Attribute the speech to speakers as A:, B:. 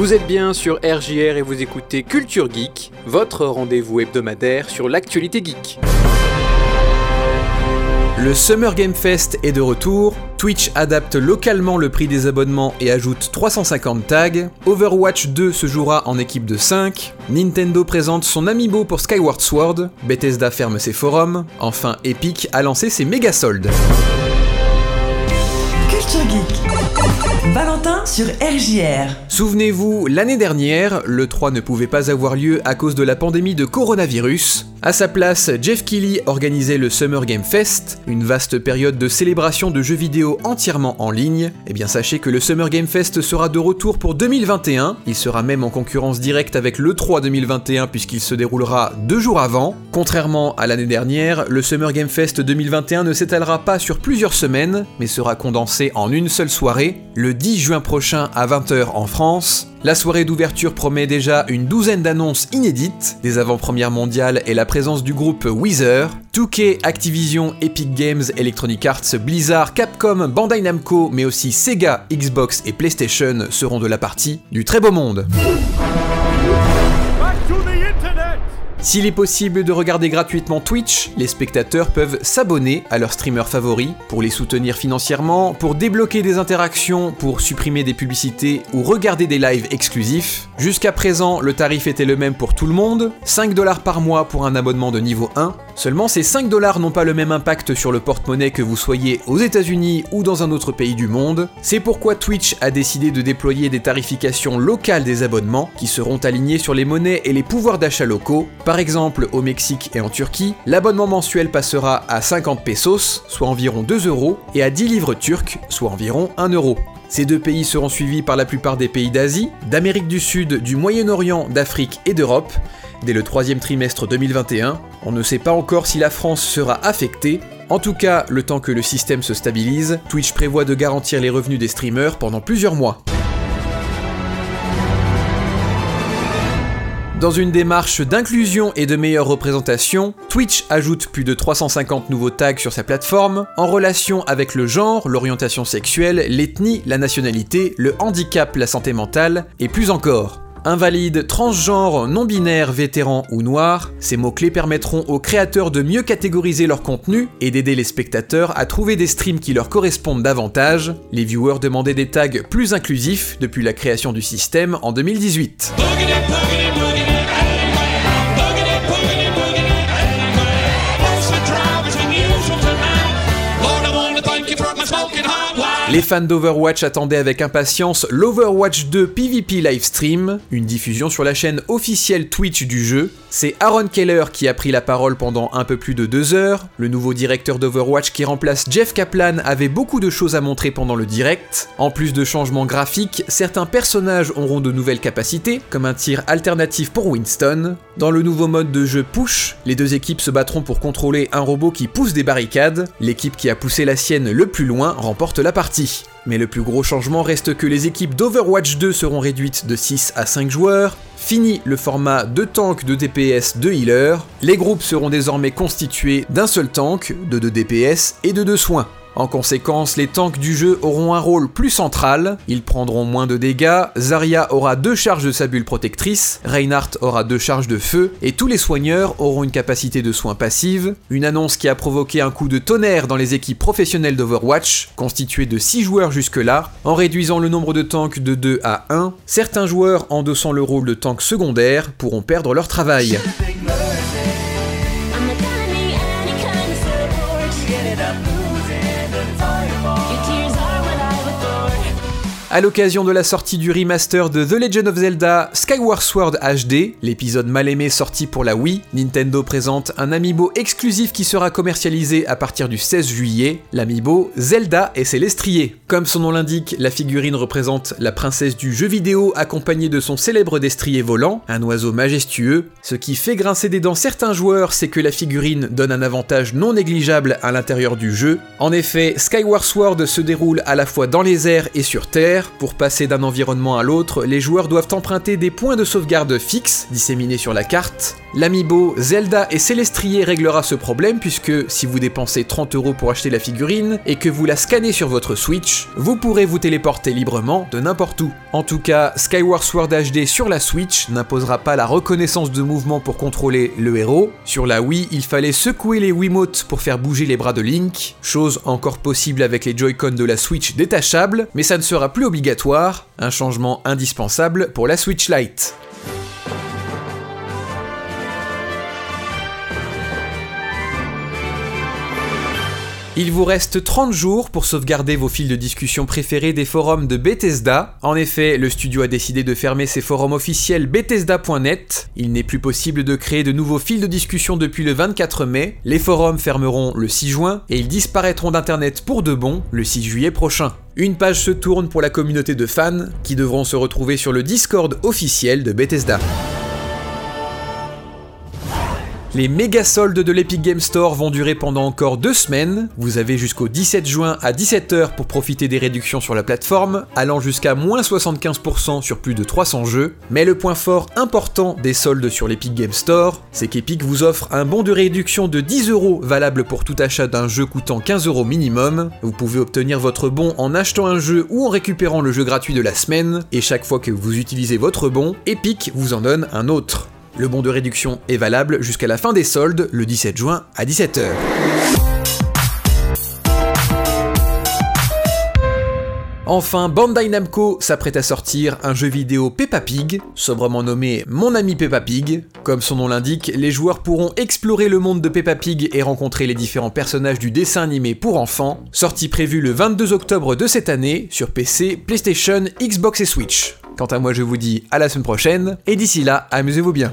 A: Vous êtes bien sur RJR et vous écoutez Culture Geek, votre rendez-vous hebdomadaire sur l'actualité geek. Le Summer Game Fest est de retour, Twitch adapte localement le prix des abonnements et ajoute 350 tags, Overwatch 2 se jouera en équipe de 5, Nintendo présente son amiibo pour Skyward Sword, Bethesda ferme ses forums, enfin Epic a lancé ses méga soldes. Souvenez-vous, l'année dernière, le 3 ne pouvait pas avoir lieu à cause de la pandémie de coronavirus. À sa place, Jeff Keighley organisait le Summer Game Fest, une vaste période de célébration de jeux vidéo entièrement en ligne. Eh bien sachez que le Summer Game Fest sera de retour pour 2021, il sera même en concurrence directe avec le 3 2021 puisqu'il se déroulera deux jours avant. Contrairement à l'année dernière, le Summer Game Fest 2021 ne s'étalera pas sur plusieurs semaines, mais sera condensé en une seule soirée, le 10 juin prochain à 20h en France. La soirée d'ouverture promet déjà une douzaine d'annonces inédites, des avant-premières mondiales et la présence du groupe Weezer. 2K, Activision, Epic Games, Electronic Arts, Blizzard, Capcom, Bandai Namco, mais aussi Sega, Xbox et PlayStation seront de la partie. Du très beau monde. S'il est possible de regarder gratuitement Twitch, les spectateurs peuvent s'abonner à leur streamer favori pour les soutenir financièrement, pour débloquer des interactions, pour supprimer des publicités ou regarder des lives exclusifs. Jusqu'à présent, le tarif était le même pour tout le monde, 5 dollars par mois pour un abonnement de niveau 1. Seulement, ces 5 dollars n'ont pas le même impact sur le porte-monnaie que vous soyez aux États-Unis ou dans un autre pays du monde. C'est pourquoi Twitch a décidé de déployer des tarifications locales des abonnements qui seront alignés sur les monnaies et les pouvoirs d'achat locaux. Par exemple, au Mexique et en Turquie, l'abonnement mensuel passera à 50 pesos, soit environ 2 euros, et à 10 livres turcs, soit environ 1 euro. Ces deux pays seront suivis par la plupart des pays d'Asie, d'Amérique du Sud, du Moyen-Orient, d'Afrique et d'Europe. Dès le troisième trimestre 2021, on ne sait pas encore si la France sera affectée. En tout cas, le temps que le système se stabilise, Twitch prévoit de garantir les revenus des streamers pendant plusieurs mois. Dans une démarche d'inclusion et de meilleure représentation, Twitch ajoute plus de 350 nouveaux tags sur sa plateforme en relation avec le genre, l'orientation sexuelle, l'ethnie, la nationalité, le handicap, la santé mentale et plus encore. Invalide, transgenre, non-binaire, vétéran ou noir, ces mots-clés permettront aux créateurs de mieux catégoriser leur contenu et d'aider les spectateurs à trouver des streams qui leur correspondent davantage. Les viewers demandaient des tags plus inclusifs depuis la création du système en 2018. Les fans d'Overwatch attendaient avec impatience l'Overwatch 2 PvP Livestream, une diffusion sur la chaîne officielle Twitch du jeu. C'est Aaron Keller qui a pris la parole pendant un peu plus de deux heures. Le nouveau directeur d'Overwatch qui remplace Jeff Kaplan avait beaucoup de choses à montrer pendant le direct. En plus de changements graphiques, certains personnages auront de nouvelles capacités, comme un tir alternatif pour Winston. Dans le nouveau mode de jeu Push, les deux équipes se battront pour contrôler un robot qui pousse des barricades. L'équipe qui a poussé la sienne le plus loin remporte la partie. Mais le plus gros changement reste que les équipes d'Overwatch 2 seront réduites de 6 à 5 joueurs, fini le format de tank, de DPS, de healer, les groupes seront désormais constitués d'un seul tank, de 2 DPS et de 2 soins. En conséquence, les tanks du jeu auront un rôle plus central, ils prendront moins de dégâts, Zarya aura deux charges de sa bulle protectrice, Reinhardt aura deux charges de feu, et tous les soigneurs auront une capacité de soins passive, une annonce qui a provoqué un coup de tonnerre dans les équipes professionnelles d'Overwatch, constituées de 6 joueurs jusque-là, en réduisant le nombre de tanks de 2 à 1, certains joueurs endossant le rôle de tank secondaire pourront perdre leur travail. À l'occasion de la sortie du remaster de The Legend of Zelda Skyward Sword HD, l'épisode mal aimé sorti pour la Wii, Nintendo présente un amiibo exclusif qui sera commercialisé à partir du 16 juillet, l'amiibo Zelda et Célestrier. Comme son nom l'indique, la figurine représente la princesse du jeu vidéo accompagnée de son célèbre destrier volant, un oiseau majestueux. Ce qui fait grincer des dents certains joueurs, c'est que la figurine donne un avantage non négligeable à l'intérieur du jeu. En effet, Skyward Sword se déroule à la fois dans les airs et sur Terre, pour passer d'un environnement à l'autre, les joueurs doivent emprunter des points de sauvegarde fixes disséminés sur la carte. L'amiibo Zelda et Célestrier réglera ce problème puisque si vous dépensez 30 euros pour acheter la figurine et que vous la scannez sur votre Switch, vous pourrez vous téléporter librement de n'importe où. En tout cas, Skyward Sword HD sur la Switch n'imposera pas la reconnaissance de mouvement pour contrôler le héros. Sur la Wii, il fallait secouer les Wiimotes pour faire bouger les bras de Link, chose encore possible avec les Joy-Con de la Switch détachables, mais ça ne sera plus obligatoire, un changement indispensable pour la Switch Lite. Il vous reste 30 jours pour sauvegarder vos fils de discussion préférés des forums de Bethesda. En effet, le studio a décidé de fermer ses forums officiels Bethesda.net. Il n'est plus possible de créer de nouveaux fils de discussion depuis le 24 mai. Les forums fermeront le 6 juin et ils disparaîtront d'Internet pour de bon le 6 juillet prochain. Une page se tourne pour la communauté de fans qui devront se retrouver sur le Discord officiel de Bethesda. Les méga soldes de l'Epic Game Store vont durer pendant encore deux semaines. Vous avez jusqu'au 17 juin à 17h pour profiter des réductions sur la plateforme, allant jusqu'à moins 75% sur plus de 300 jeux. Mais le point fort important des soldes sur l'Epic Game Store, c'est qu'Epic vous offre un bon de réduction de 10 euros valable pour tout achat d'un jeu coûtant 15 euros minimum. Vous pouvez obtenir votre bon en achetant un jeu ou en récupérant le jeu gratuit de la semaine, et chaque fois que vous utilisez votre bon, Epic vous en donne un autre. Le bon de réduction est valable jusqu'à la fin des soldes, le 17 juin à 17h. Enfin, Bandai Namco s'apprête à sortir un jeu vidéo Peppa Pig, sobrement nommé Mon ami Peppa Pig. Comme son nom l'indique, les joueurs pourront explorer le monde de Peppa Pig et rencontrer les différents personnages du dessin animé pour enfants, sortie prévue le 22 octobre de cette année sur PC, PlayStation, Xbox et Switch. Quant à moi, je vous dis à la semaine prochaine, et d'ici là, amusez-vous bien.